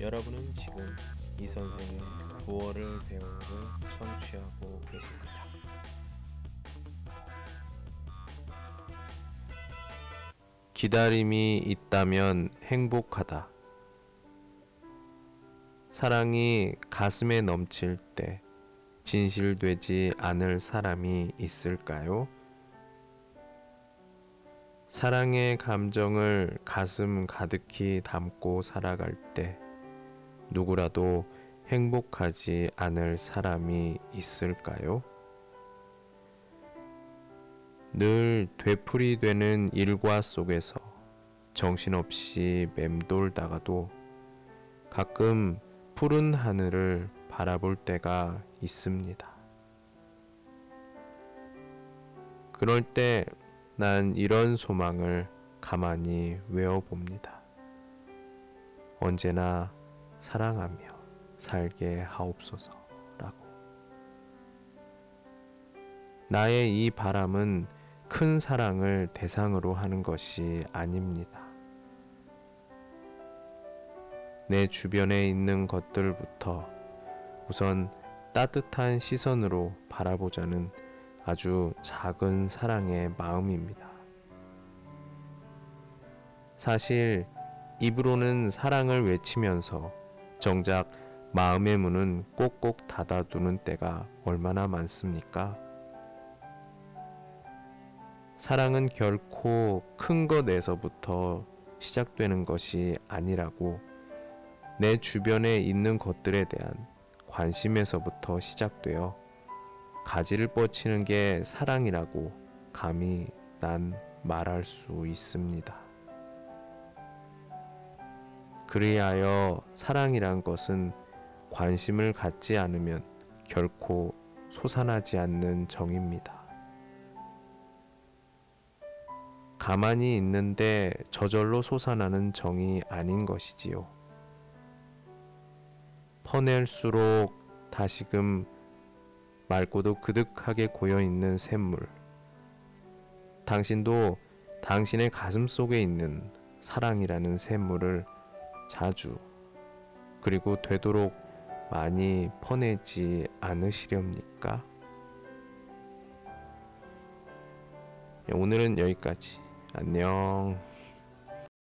여러분은 지금 이 선생의 구월을 배우를 청취하고 계십니다. 기다림이 있다면 행복하다. 사랑이 가슴에 넘칠 때 진실되지 않을 사람이 있을까요? 사랑의 감정을 가슴 가득히 담고 살아갈 때 누구라도 행복하지 않을 사람이 있을까요? 늘 되풀이되는 일과 속에서 정신없이 맴돌다가도 가끔 푸른 하늘을 바라볼 때가 있습니다. 그럴 때 난 이런 소망을 가만히 외워봅니다. 언제나 사랑하며 살게 하옵소서라고. 나의 이 바람은 큰 사랑을 대상으로 하는 것이 아닙니다. 내 주변에 있는 것들부터 우선 따뜻한 시선으로 바라보자는 아주 작은 사랑의 마음입니다. 사실 입으로는 사랑을 외치면서 정작 마음의 문은 꼭꼭 닫아두는 때가 얼마나 많습니까? 사랑은 결코 큰 것에서부터 시작되는 것이 아니라고 내 주변에 있는 것들에 대한 관심에서부터 시작되어 가지를 뻗치는 게 사랑이라고 감히 난 말할 수 있습니다. 그리하여 사랑이란 것은 관심을 갖지 않으면 결코 솟아나지 않는 정입니다. 가만히 있는데 저절로 솟아나는 정이 아닌 것이지요. 퍼낼수록 다시금 맑고도 그득하게 고여있는 샘물. 당신도 당신의 가슴 속에 있는 사랑이라는 샘물을 자주 그리고 되도록 많이 퍼내지 않으시렵니까? 오늘은 여기까지. 안녕.